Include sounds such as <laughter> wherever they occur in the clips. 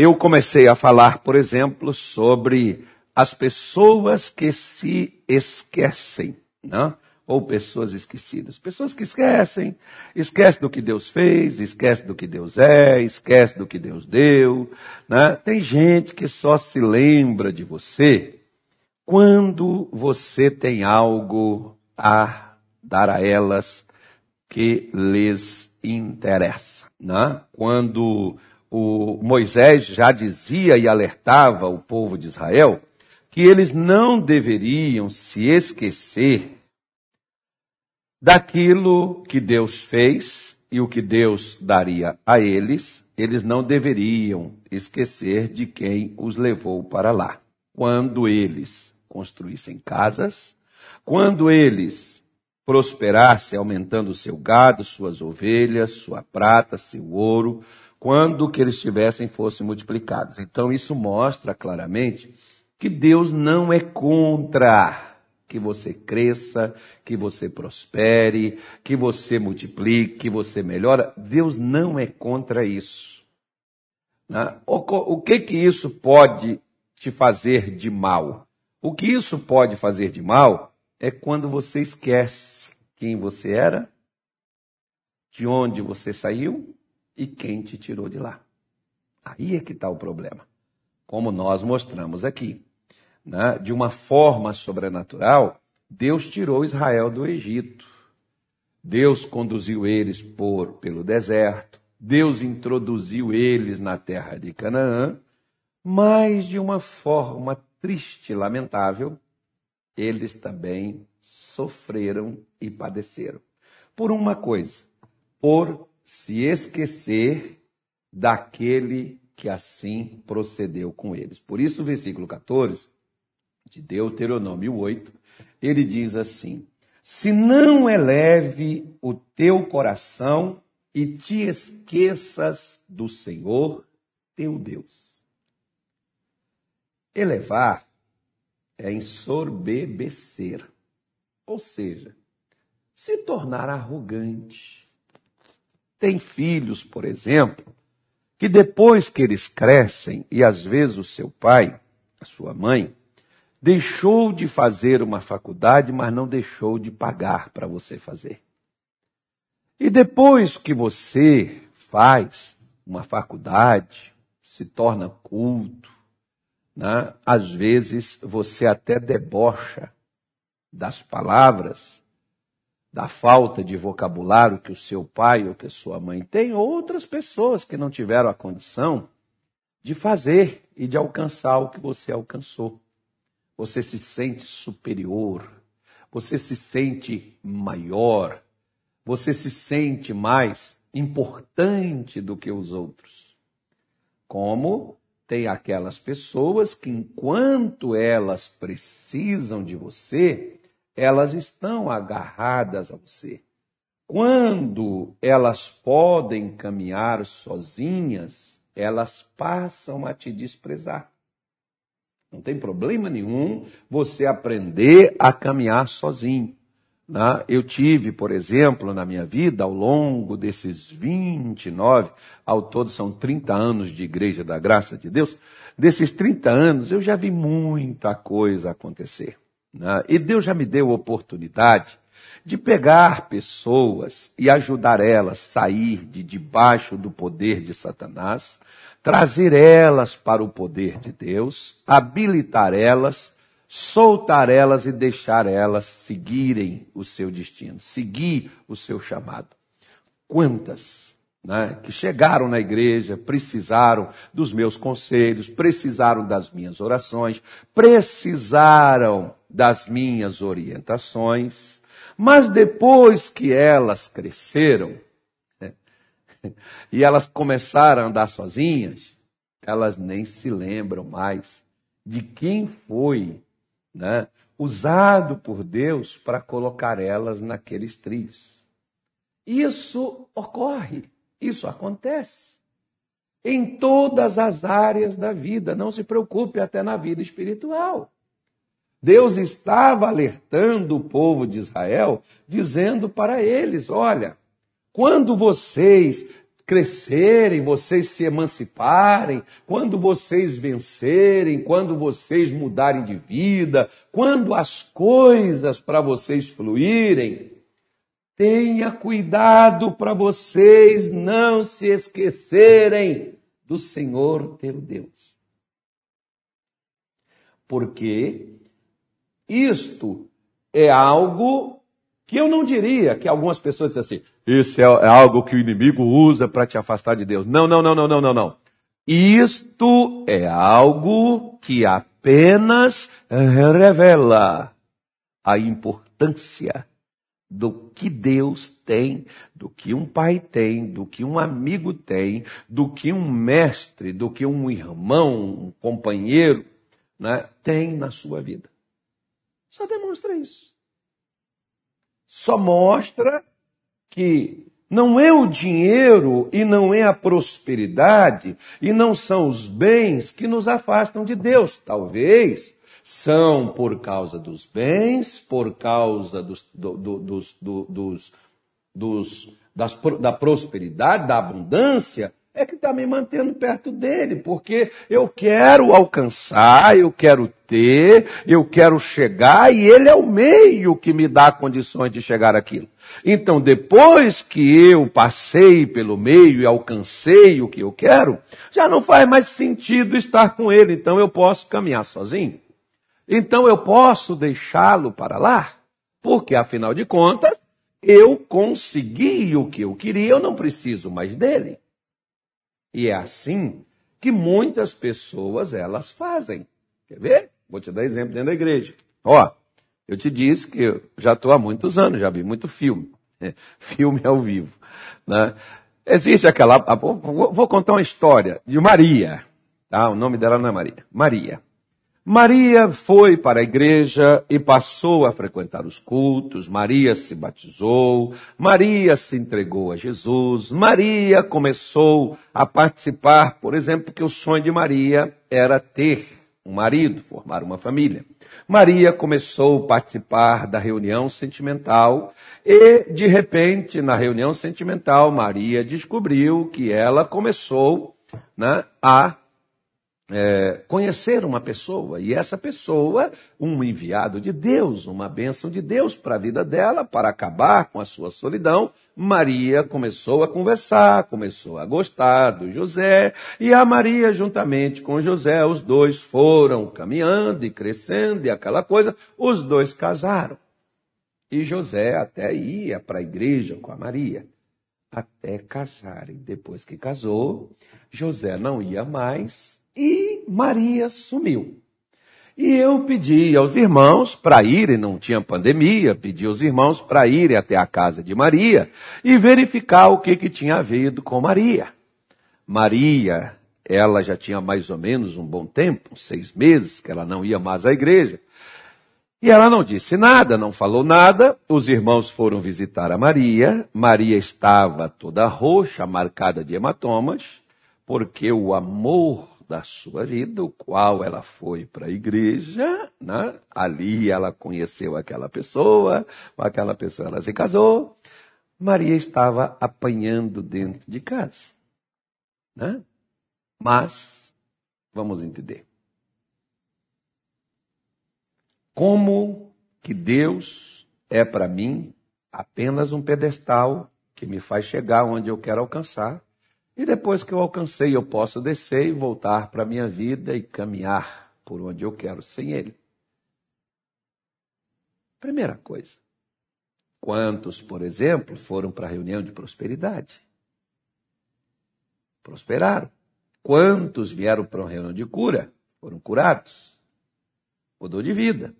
eu comecei a falar, por exemplo, sobre as pessoas que se esquecem, né? ou pessoas esquecidas. Pessoas que esquecem, esquecem do que Deus fez, esquecem do que Deus é, esquecem do que Deus deu. Né? Tem gente que só se lembra de você quando você tem algo a dar a elas que lhes interessa. Né? Quando o Moisés já dizia e alertava o povo de Israel que eles não deveriam se esquecer daquilo que Deus fez e o que Deus daria a eles, eles não deveriam esquecer de quem os levou para lá. Quando eles construíssem casas, quando eles prosperassem aumentando o seu gado, suas ovelhas, sua prata, seu ouro, quando que eles tivessem fossem multiplicados. Então isso mostra claramente que Deus não é contra que você cresça, que você prospere, que você multiplique, que você melhora. Deus não é contra isso. Né? O que que isso pode te fazer de mal? O que isso pode fazer de mal é quando você esquece quem você era, de onde você saiu e quem te tirou de lá. Aí é que está o problema, como nós mostramos aqui. Né? De uma forma sobrenatural, Deus tirou Israel do Egito. Deus conduziu eles por pelo deserto. Deus introduziu eles na terra de Canaã, mas de uma forma triste e lamentável, eles também sofreram e padeceram. Por uma coisa, por se esquecer daquele que assim procedeu com eles. Por isso, o versículo 14 de Deuteronômio 8, ele diz assim: Se não eleve o teu coração e te esqueças do Senhor teu Deus. Elevar é ensorbebecer, ou seja, se tornar arrogante. Tem filhos, por exemplo, que depois que eles crescem, e às vezes o seu pai, a sua mãe, deixou de fazer uma faculdade, mas não deixou de pagar para você fazer. E depois que você faz uma faculdade, se torna culto, né? às vezes você até debocha das palavras, da falta de vocabulário que o seu pai ou que a sua mãe tem, ou outras pessoas que não tiveram a condição de fazer e de alcançar o que você alcançou você se sente superior, você se sente maior, você se sente mais importante do que os outros. Como tem aquelas pessoas que, enquanto elas precisam de você, elas estão agarradas a você. Quando elas podem caminhar sozinhas, elas passam a te desprezar. Não tem problema nenhum você aprender a caminhar sozinho. Né? Eu tive, por exemplo, na minha vida, ao longo desses 29, ao todo são 30 anos de Igreja da Graça de Deus, desses 30 anos eu já vi muita coisa acontecer. Né? E Deus já me deu oportunidade de pegar pessoas e ajudar elas a sair de debaixo do poder de Satanás, trazer elas para o poder de Deus, habilitar elas, soltar elas e deixar elas seguirem o seu destino, seguir o seu chamado. Quantas né, que chegaram na igreja, precisaram dos meus conselhos, precisaram das minhas orações, precisaram das minhas orientações, mas depois que elas cresceram, <laughs> e elas começaram a andar sozinhas, elas nem se lembram mais de quem foi né, usado por Deus para colocar elas naqueles trilhos. Isso ocorre, isso acontece em todas as áreas da vida. Não se preocupe, até na vida espiritual. Deus estava alertando o povo de Israel, dizendo para eles: olha, quando vocês crescerem, vocês se emanciparem, quando vocês vencerem, quando vocês mudarem de vida, quando as coisas para vocês fluírem, tenha cuidado para vocês não se esquecerem do Senhor teu Deus. Porque isto é algo que eu não diria que algumas pessoas dizem assim, isso é, é algo que o inimigo usa para te afastar de Deus. Não, não, não, não, não, não, não. Isto é algo que apenas revela a importância do que Deus tem, do que um pai tem, do que um amigo tem, do que um mestre, do que um irmão, um companheiro né, tem na sua vida. Só demonstra isso. Só mostra que não é o dinheiro e não é a prosperidade e não são os bens que nos afastam de Deus. Talvez são por causa dos bens, por causa dos, do, do, dos, do, dos, dos das, da prosperidade, da abundância, é que está me mantendo perto dele, porque eu quero alcançar, eu quero ter, eu quero chegar, e ele é o meio que me dá condições de chegar aquilo. Então, depois que eu passei pelo meio e alcancei o que eu quero, já não faz mais sentido estar com ele, então eu posso caminhar sozinho. Então eu posso deixá-lo para lá, porque afinal de contas, eu consegui o que eu queria, eu não preciso mais dele. E é assim que muitas pessoas elas fazem. Quer ver? Vou te dar exemplo dentro da igreja. Ó, eu te disse que eu já estou há muitos anos, já vi muito filme. Né? <laughs> Filme ao vivo. Né? Existe aquela. Vou, vou contar uma história de Maria. Tá? O nome dela não é Maria. Maria. Maria foi para a igreja e passou a frequentar os cultos. Maria se batizou. Maria se entregou a Jesus. Maria começou a participar, por exemplo, que o sonho de Maria era ter um marido, formar uma família. Maria começou a participar da reunião sentimental e, de repente, na reunião sentimental, Maria descobriu que ela começou né, a é, conhecer uma pessoa, e essa pessoa, um enviado de Deus, uma bênção de Deus para a vida dela, para acabar com a sua solidão, Maria começou a conversar, começou a gostar do José, e a Maria, juntamente com José, os dois foram caminhando e crescendo e aquela coisa, os dois casaram. E José até ia para a igreja com a Maria, até casarem. Depois que casou, José não ia mais, e Maria sumiu. E eu pedi aos irmãos para irem, não tinha pandemia, pedi aos irmãos para irem até a casa de Maria e verificar o que, que tinha havido com Maria. Maria, ela já tinha mais ou menos um bom tempo, seis meses, que ela não ia mais à igreja. E ela não disse nada, não falou nada. Os irmãos foram visitar a Maria. Maria estava toda roxa, marcada de hematomas, porque o amor da sua vida, o qual ela foi para a igreja, né? ali ela conheceu aquela pessoa, com aquela pessoa ela se casou. Maria estava apanhando dentro de casa. Né? Mas, vamos entender. Como que Deus é para mim apenas um pedestal que me faz chegar onde eu quero alcançar, e depois que eu alcancei, eu posso descer e voltar para a minha vida e caminhar por onde eu quero sem Ele. Primeira coisa. Quantos, por exemplo, foram para a reunião de prosperidade? Prosperaram. Quantos vieram para uma reunião de cura? Foram curados. Mudou de vida.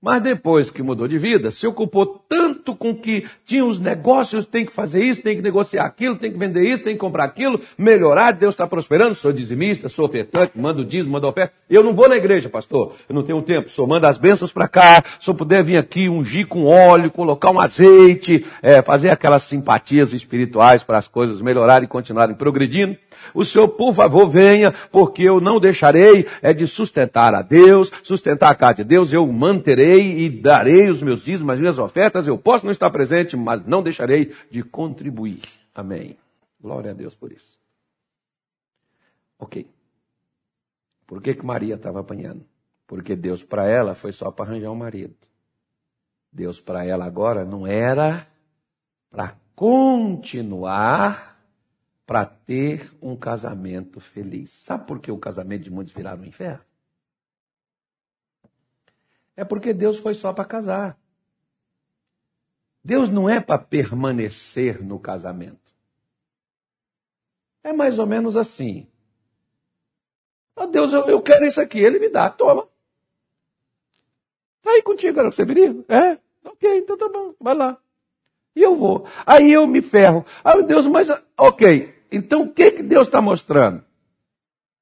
Mas depois que mudou de vida, se ocupou tanto com que tinha os negócios, tem que fazer isso, tem que negociar aquilo, tem que vender isso, tem que comprar aquilo, melhorar, Deus está prosperando, sou dizimista, sou ofertante, mando dízimo, mando oferta. Eu não vou na igreja, pastor, eu não tenho tempo, só manda as bênçãos para cá, se eu puder vir aqui ungir com óleo, colocar um azeite, é, fazer aquelas simpatias espirituais para as coisas melhorarem e continuarem progredindo. O Senhor, por favor, venha, porque eu não deixarei é de sustentar a Deus, sustentar a casa de Deus, eu manterei e darei os meus dízimos, as minhas ofertas, eu posso não estar presente, mas não deixarei de contribuir. Amém. Glória a Deus por isso. Ok. Por que, que Maria estava apanhando? Porque Deus para ela foi só para arranjar um marido. Deus para ela agora não era para continuar para ter um casamento feliz. Sabe por que o casamento de muitos viraram um inferno? É porque Deus foi só para casar. Deus não é para permanecer no casamento. É mais ou menos assim. Oh, Deus, eu, eu quero isso aqui, ele me dá, toma. Tá aí contigo, era o que você viria? É? Ok, então tá bom, vai lá. E eu vou. Aí eu me ferro. Ah, Deus, mas ok. Então o que, que Deus está mostrando?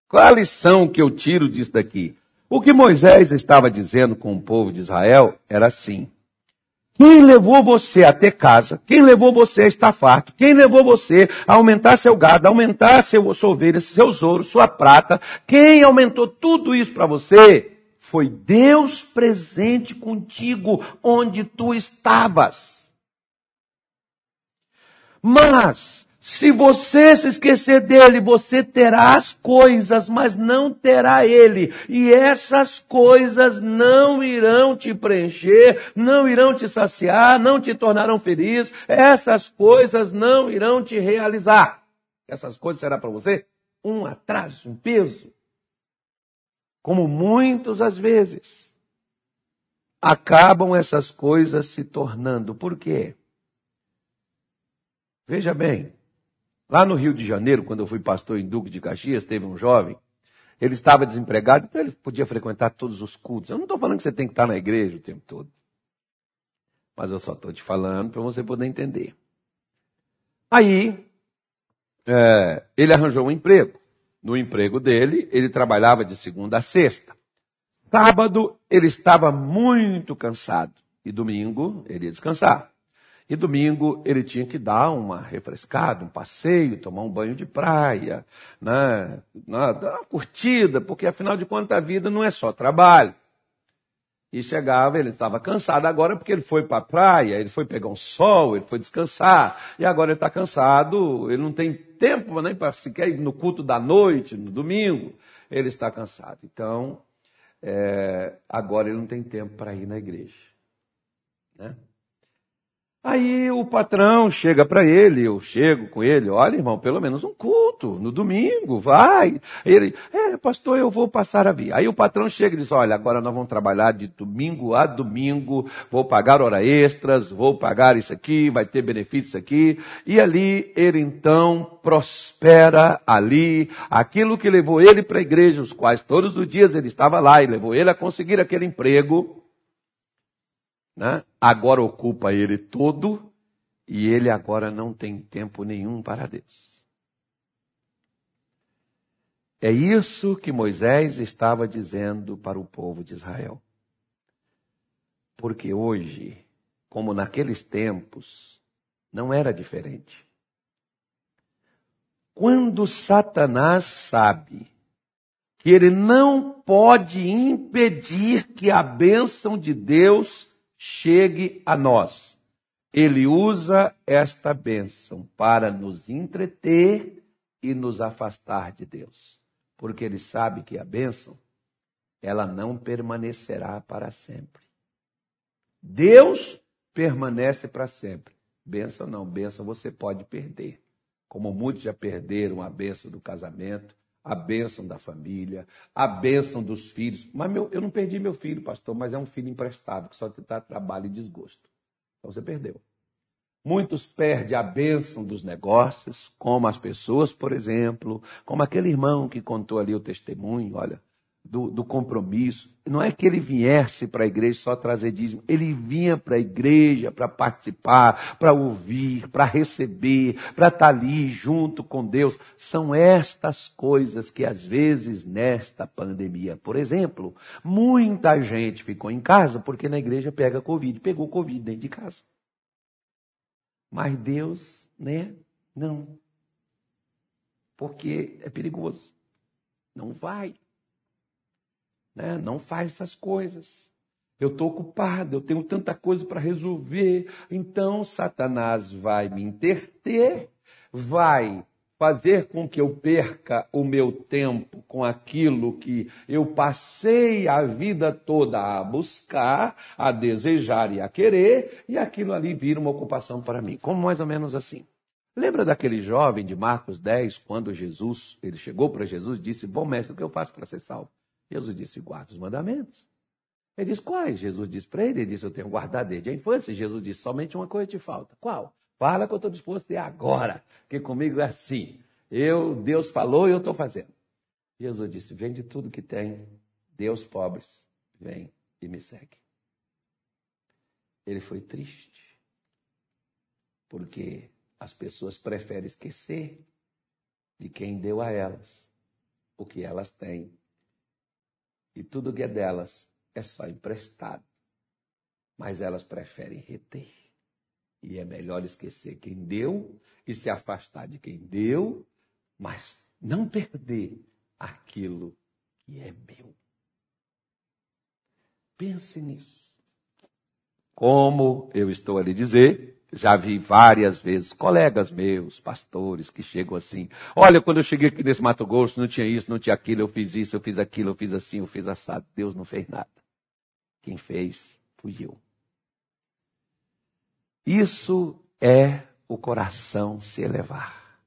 Qual a lição que eu tiro disso daqui? O que Moisés estava dizendo com o povo de Israel era assim: quem levou você a ter casa? Quem levou você a estar farto? Quem levou você a aumentar seu gado, aumentar seu, sua ovelha, seus ouros, sua prata? Quem aumentou tudo isso para você? Foi Deus presente contigo onde tu estavas. Mas se você se esquecer dele, você terá as coisas, mas não terá ele. E essas coisas não irão te preencher, não irão te saciar, não te tornarão feliz. Essas coisas não irão te realizar. Essas coisas será para você um atraso, um peso. Como muitas às vezes acabam essas coisas se tornando. Por quê? Veja bem, Lá no Rio de Janeiro, quando eu fui pastor em Duque de Caxias, teve um jovem, ele estava desempregado, então ele podia frequentar todos os cultos. Eu não estou falando que você tem que estar na igreja o tempo todo. Mas eu só estou te falando para você poder entender. Aí, é, ele arranjou um emprego. No emprego dele, ele trabalhava de segunda a sexta. Sábado, ele estava muito cansado. E domingo, ele ia descansar. E domingo ele tinha que dar uma refrescada, um passeio, tomar um banho de praia, né? dar uma curtida, porque afinal de contas a vida não é só trabalho. E chegava, ele estava cansado agora porque ele foi para a praia, ele foi pegar um sol, ele foi descansar, e agora ele está cansado, ele não tem tempo nem para sequer ir no culto da noite, no domingo, ele está cansado. Então, é, agora ele não tem tempo para ir na igreja. Né? Aí o patrão chega para ele, eu chego com ele, olha irmão, pelo menos um culto, no domingo, vai. Ele, é pastor, eu vou passar a vir. Aí o patrão chega e diz, olha, agora nós vamos trabalhar de domingo a domingo, vou pagar hora extras, vou pagar isso aqui, vai ter benefícios aqui. E ali ele então prospera ali, aquilo que levou ele para a igreja, os quais todos os dias ele estava lá e levou ele a conseguir aquele emprego, né? agora ocupa ele todo e ele agora não tem tempo nenhum para Deus. É isso que Moisés estava dizendo para o povo de Israel. Porque hoje, como naqueles tempos, não era diferente. Quando Satanás sabe que ele não pode impedir que a bênção de Deus chegue a nós. Ele usa esta bênção para nos entreter e nos afastar de Deus. Porque ele sabe que a bênção, ela não permanecerá para sempre. Deus permanece para sempre. Bênção não, bênção você pode perder. Como muitos já perderam a bênção do casamento, a bênção da família, a bênção dos filhos. Mas meu, eu não perdi meu filho, pastor, mas é um filho emprestado que só te dá trabalho e desgosto. Então você perdeu. Muitos perdem a bênção dos negócios, como as pessoas, por exemplo, como aquele irmão que contou ali o testemunho, olha, do, do compromisso. Não é que ele viesse para a igreja só trazer dízimo, ele vinha para a igreja para participar, para ouvir, para receber, para estar tá ali junto com Deus. São estas coisas que às vezes nesta pandemia, por exemplo, muita gente ficou em casa porque na igreja pega Covid, pegou Covid dentro de casa. Mas Deus, né? Não. Porque é perigoso. Não vai. Né? Não faz essas coisas. Eu estou ocupado, eu tenho tanta coisa para resolver. Então, Satanás vai me interter, vai fazer com que eu perca o meu tempo com aquilo que eu passei a vida toda a buscar, a desejar e a querer, e aquilo ali vira uma ocupação para mim. Como mais ou menos assim. Lembra daquele jovem de Marcos 10, quando Jesus, ele chegou para Jesus e disse: Bom mestre, o que eu faço para ser salvo? Jesus disse: Guarda os mandamentos. Ele disse: Quais? Jesus disse para ele: Ele disse: Eu tenho guardado desde a infância. Jesus disse: Somente uma coisa te falta. Qual? Fala que eu estou disposto a ir agora, que comigo é assim. Eu, Deus falou e eu estou fazendo. Jesus disse: Vende tudo que tem, Deus pobres, vem e me segue. Ele foi triste, porque as pessoas preferem esquecer de quem deu a elas o que elas têm. E tudo que é delas é só emprestado. Mas elas preferem reter. E é melhor esquecer quem deu e se afastar de quem deu, mas não perder aquilo que é meu. Pense nisso. Como eu estou a lhe dizer, já vi várias vezes colegas meus, pastores, que chegam assim. Olha, quando eu cheguei aqui nesse Mato Grosso, não tinha isso, não tinha aquilo, eu fiz isso, eu fiz aquilo, eu fiz assim, eu fiz assado. Deus não fez nada. Quem fez fui eu. Isso é o coração se elevar.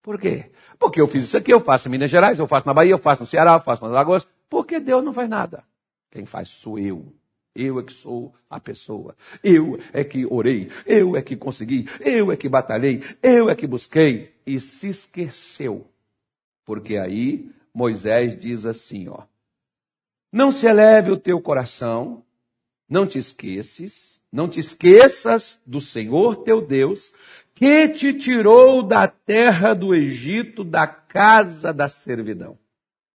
Por quê? Porque eu fiz isso aqui, eu faço em Minas Gerais, eu faço na Bahia, eu faço no Ceará, eu faço nas Lagoas. Porque Deus não faz nada. Quem faz sou eu. Eu é que sou a pessoa. Eu é que orei. Eu é que consegui. Eu é que batalhei. Eu é que busquei. E se esqueceu. Porque aí Moisés diz assim, ó. Não se eleve o teu coração, não te esqueces, não te esqueças do Senhor teu Deus, que te tirou da terra do Egito, da casa da servidão.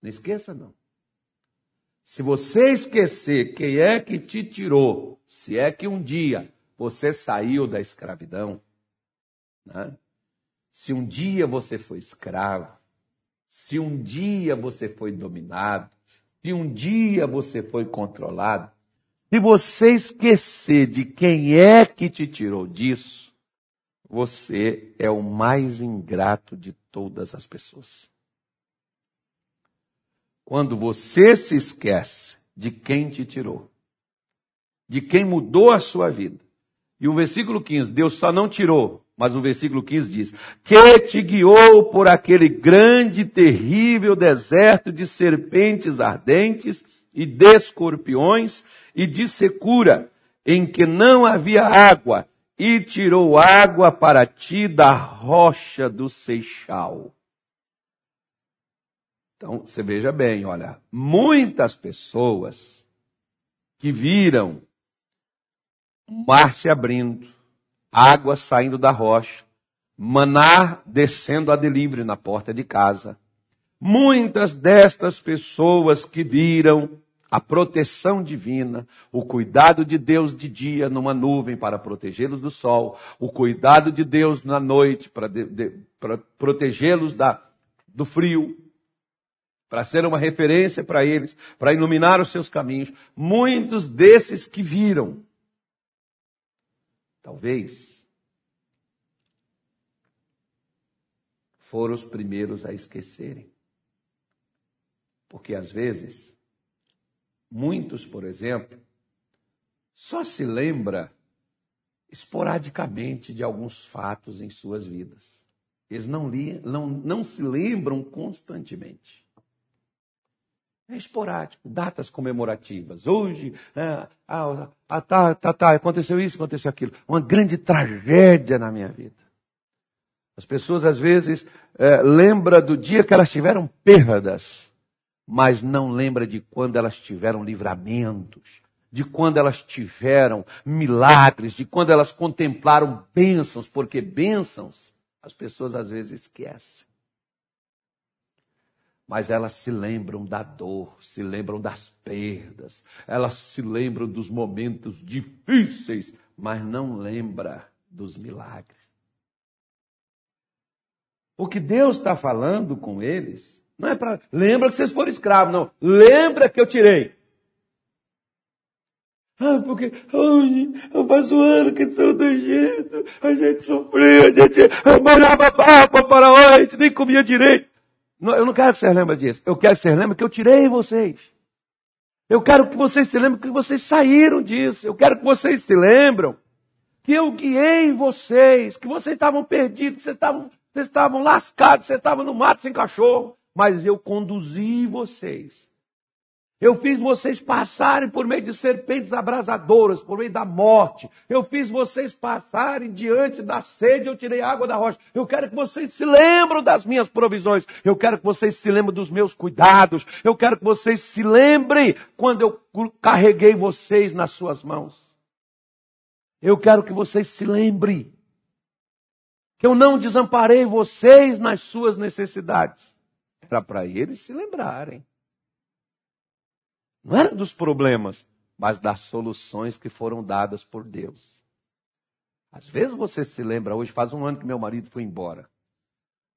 Não esqueça, não. Se você esquecer quem é que te tirou, se é que um dia você saiu da escravidão, né? se um dia você foi escravo, se um dia você foi dominado, se um dia você foi controlado, se você esquecer de quem é que te tirou disso, você é o mais ingrato de todas as pessoas. Quando você se esquece de quem te tirou, de quem mudou a sua vida. E o versículo 15, Deus só não tirou, mas o versículo 15 diz: Que te guiou por aquele grande terrível deserto de serpentes ardentes e de escorpiões e de secura, em que não havia água, e tirou água para ti da rocha do Seixal. Então, você veja bem, olha, muitas pessoas que viram o mar se abrindo, água saindo da rocha, maná descendo a delivre na porta de casa. Muitas destas pessoas que viram a proteção divina, o cuidado de Deus de dia numa nuvem para protegê-los do sol, o cuidado de Deus na noite para, para protegê-los do frio, para ser uma referência para eles, para iluminar os seus caminhos. Muitos desses que viram, talvez, foram os primeiros a esquecerem. Porque às vezes, muitos, por exemplo, só se lembra esporadicamente de alguns fatos em suas vidas. Eles não, li, não, não se lembram constantemente. É esporádico, datas comemorativas. Hoje, é, ah, ah, tá, tá, tá, aconteceu isso, aconteceu aquilo. Uma grande tragédia na minha vida. As pessoas às vezes é, lembram do dia que elas tiveram perdas, mas não lembram de quando elas tiveram livramentos, de quando elas tiveram milagres, de quando elas contemplaram bênçãos, porque bênçãos as pessoas às vezes esquecem mas elas se lembram da dor, se lembram das perdas, elas se lembram dos momentos difíceis, mas não lembra dos milagres. O que Deus está falando com eles não é para. Lembra que vocês foram escravos, não. Lembra que eu tirei. Ah, porque hoje eu faço ano que sou do Egito, a gente sofreu, a gente morava para faraó, a gente nem comia direito. Eu não quero que vocês lembrem disso. Eu quero que vocês lembrem que eu tirei vocês. Eu quero que vocês se lembrem que vocês saíram disso. Eu quero que vocês se lembrem que eu guiei vocês, que vocês estavam perdidos, que vocês estavam, vocês estavam lascados, vocês estavam no mato sem cachorro. Mas eu conduzi vocês eu fiz vocês passarem por meio de serpentes abrasadoras, por meio da morte. Eu fiz vocês passarem diante da sede, eu tirei água da rocha. Eu quero que vocês se lembrem das minhas provisões. Eu quero que vocês se lembrem dos meus cuidados. Eu quero que vocês se lembrem quando eu carreguei vocês nas suas mãos. Eu quero que vocês se lembrem que eu não desamparei vocês nas suas necessidades. Era para eles se lembrarem. Não era dos problemas, mas das soluções que foram dadas por Deus. Às vezes você se lembra, hoje faz um ano que meu marido foi embora.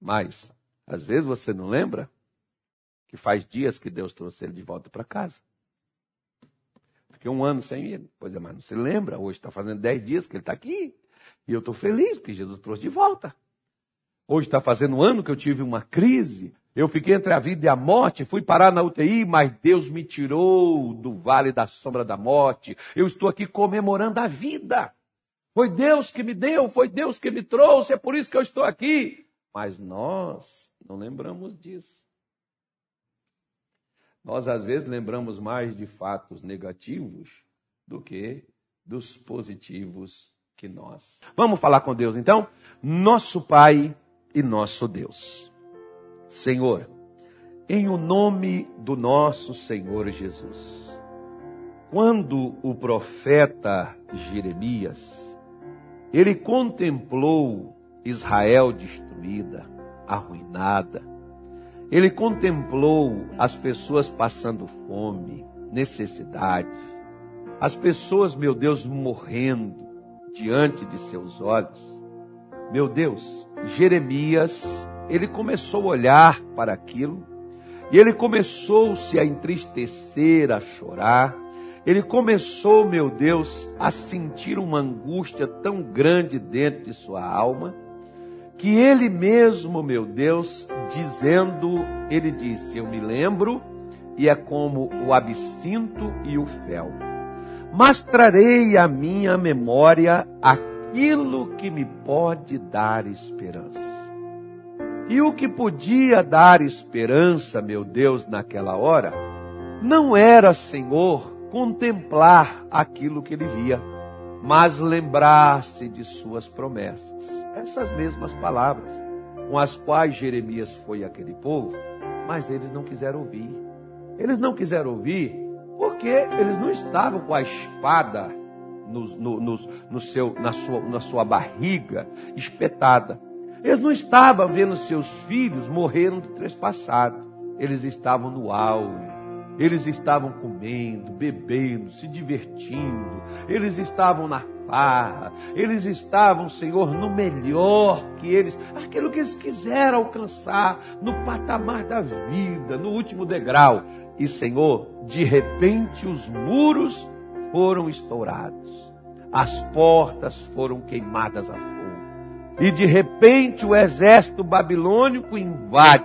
Mas, às vezes você não lembra que faz dias que Deus trouxe ele de volta para casa. Fiquei um ano sem ele. Pois é, mas não se lembra. Hoje está fazendo dez dias que ele está aqui. E eu estou feliz porque Jesus trouxe de volta. Hoje está fazendo um ano que eu tive uma crise. Eu fiquei entre a vida e a morte, fui parar na UTI, mas Deus me tirou do vale da sombra da morte. Eu estou aqui comemorando a vida. Foi Deus que me deu, foi Deus que me trouxe, é por isso que eu estou aqui. Mas nós não lembramos disso. Nós às vezes lembramos mais de fatos negativos do que dos positivos que nós. Vamos falar com Deus então? Nosso Pai e nosso Deus. Senhor, em o nome do nosso Senhor Jesus. Quando o profeta Jeremias, ele contemplou Israel destruída, arruinada, ele contemplou as pessoas passando fome, necessidade, as pessoas, meu Deus, morrendo diante de seus olhos. Meu Deus, Jeremias ele começou a olhar para aquilo e ele começou-se a entristecer, a chorar. Ele começou, meu Deus, a sentir uma angústia tão grande dentro de sua alma, que ele mesmo, meu Deus, dizendo, ele disse: Eu me lembro, e é como o absinto e o fel. Mas trarei à minha memória aquilo que me pode dar esperança. E o que podia dar esperança, meu Deus, naquela hora, não era, Senhor, contemplar aquilo que ele via, mas lembrar-se de suas promessas. Essas mesmas palavras com as quais Jeremias foi aquele povo, mas eles não quiseram ouvir. Eles não quiseram ouvir porque eles não estavam com a espada no, no, no, no seu, na, sua, na sua barriga espetada. Eles não estavam vendo seus filhos morreram de trespassado. Eles estavam no auge. Eles estavam comendo, bebendo, se divertindo. Eles estavam na farra. Eles estavam, Senhor, no melhor que eles, aquilo que eles quiseram alcançar, no patamar da vida, no último degrau. E, Senhor, de repente os muros foram estourados. As portas foram queimadas a fogo e de repente o exército babilônico invade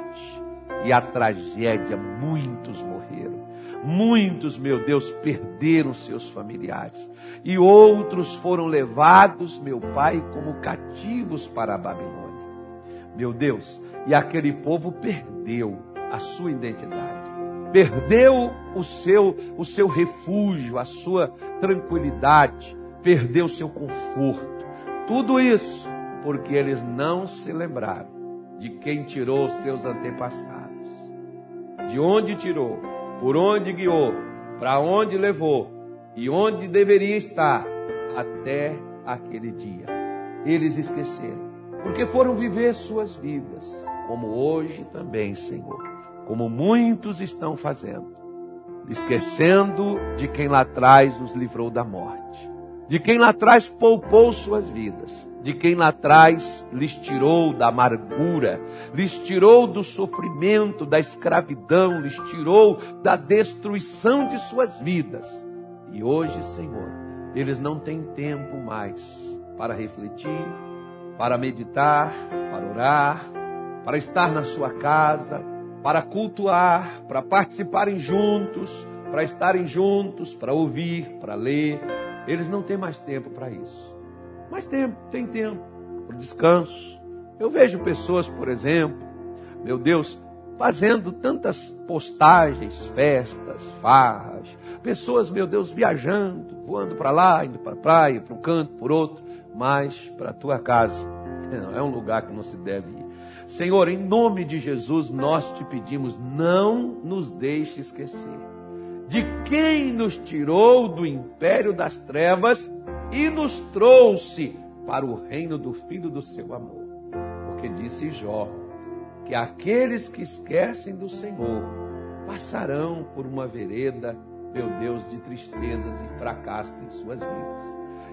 e a tragédia, muitos morreram. Muitos, meu Deus, perderam seus familiares. E outros foram levados, meu pai, como cativos para a Babilônia. Meu Deus, e aquele povo perdeu a sua identidade. Perdeu o seu, o seu refúgio, a sua tranquilidade, perdeu o seu conforto. Tudo isso porque eles não se lembraram de quem tirou seus antepassados, de onde tirou, por onde guiou, para onde levou e onde deveria estar até aquele dia. Eles esqueceram, porque foram viver suas vidas, como hoje também, Senhor, como muitos estão fazendo, esquecendo de quem lá atrás os livrou da morte, de quem lá atrás poupou suas vidas de quem lá atrás lhes tirou da amargura, lhes tirou do sofrimento, da escravidão, lhes tirou da destruição de suas vidas. E hoje, Senhor, eles não têm tempo mais para refletir, para meditar, para orar, para estar na sua casa, para cultuar, para participarem juntos, para estarem juntos, para ouvir, para ler. Eles não têm mais tempo para isso. Mas tempo, tem tempo para descanso. Eu vejo pessoas, por exemplo, meu Deus, fazendo tantas postagens, festas, farras, pessoas, meu Deus, viajando, voando para lá, indo para a praia, para um canto, por outro, mas para a tua casa. Não, <laughs> é um lugar que não se deve ir. Senhor, em nome de Jesus, nós te pedimos, não nos deixe esquecer de quem nos tirou do império das trevas e nos trouxe para o reino do Filho do seu amor. Porque disse Jó que aqueles que esquecem do Senhor passarão por uma vereda, meu Deus, de tristezas e fracassos em suas vidas.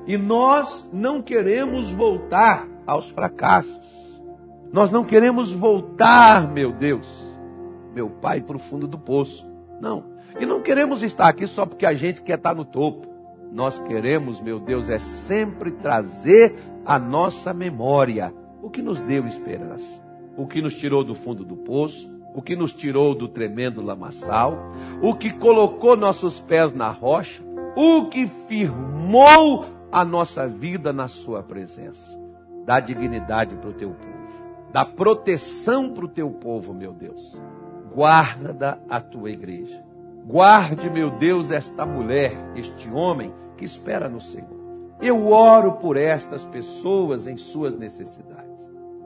E nós não queremos voltar aos fracassos. Nós não queremos voltar, meu Deus, meu Pai, para o fundo do poço. Não. E não queremos estar aqui só porque a gente quer estar no topo. Nós queremos, meu Deus, é sempre trazer à nossa memória o que nos deu esperança, o que nos tirou do fundo do poço, o que nos tirou do tremendo lamaçal, o que colocou nossos pés na rocha, o que firmou a nossa vida na Sua presença. Dá dignidade para o teu povo, dá proteção para o teu povo, meu Deus. Guarda a tua igreja. Guarde, meu Deus, esta mulher, este homem que espera no Senhor. Eu oro por estas pessoas em suas necessidades.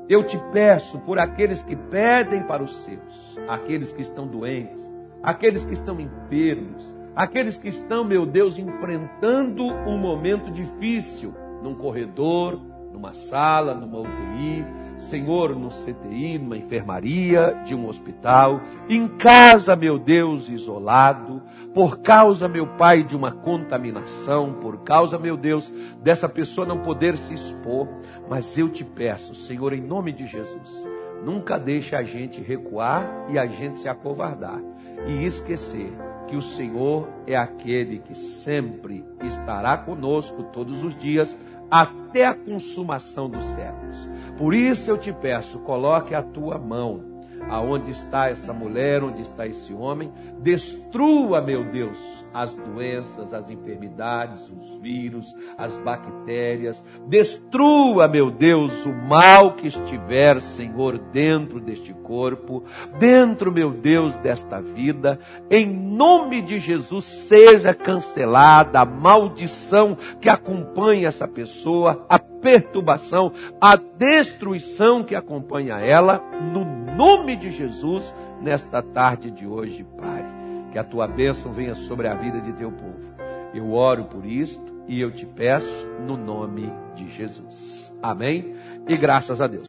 Eu te peço por aqueles que pedem para os seus, aqueles que estão doentes, aqueles que estão enfermos, aqueles que estão, meu Deus, enfrentando um momento difícil num corredor, numa sala, numa UTI, Senhor, no CTI, numa enfermaria de um hospital, em casa, meu Deus, isolado, por causa, meu Pai, de uma contaminação, por causa, meu Deus, dessa pessoa não poder se expor. Mas eu te peço, Senhor, em nome de Jesus, nunca deixe a gente recuar e a gente se acovardar e esquecer que o Senhor é aquele que sempre estará conosco todos os dias até a consumação dos séculos. Por isso eu te peço, coloque a tua mão aonde está essa mulher, onde está esse homem, destrua, meu Deus, as doenças, as enfermidades, os vírus, as bactérias, destrua, meu Deus, o mal que estiver, Senhor, dentro deste corpo, dentro, meu Deus, desta vida, em nome de Jesus, seja cancelada a maldição que acompanha essa pessoa, a perturbação, a destruição que acompanha ela, no nome de Jesus, nesta tarde de hoje, Pai. Que a tua bênção venha sobre a vida de teu povo. Eu oro por isto e eu te peço no nome de Jesus. Amém? E graças a Deus.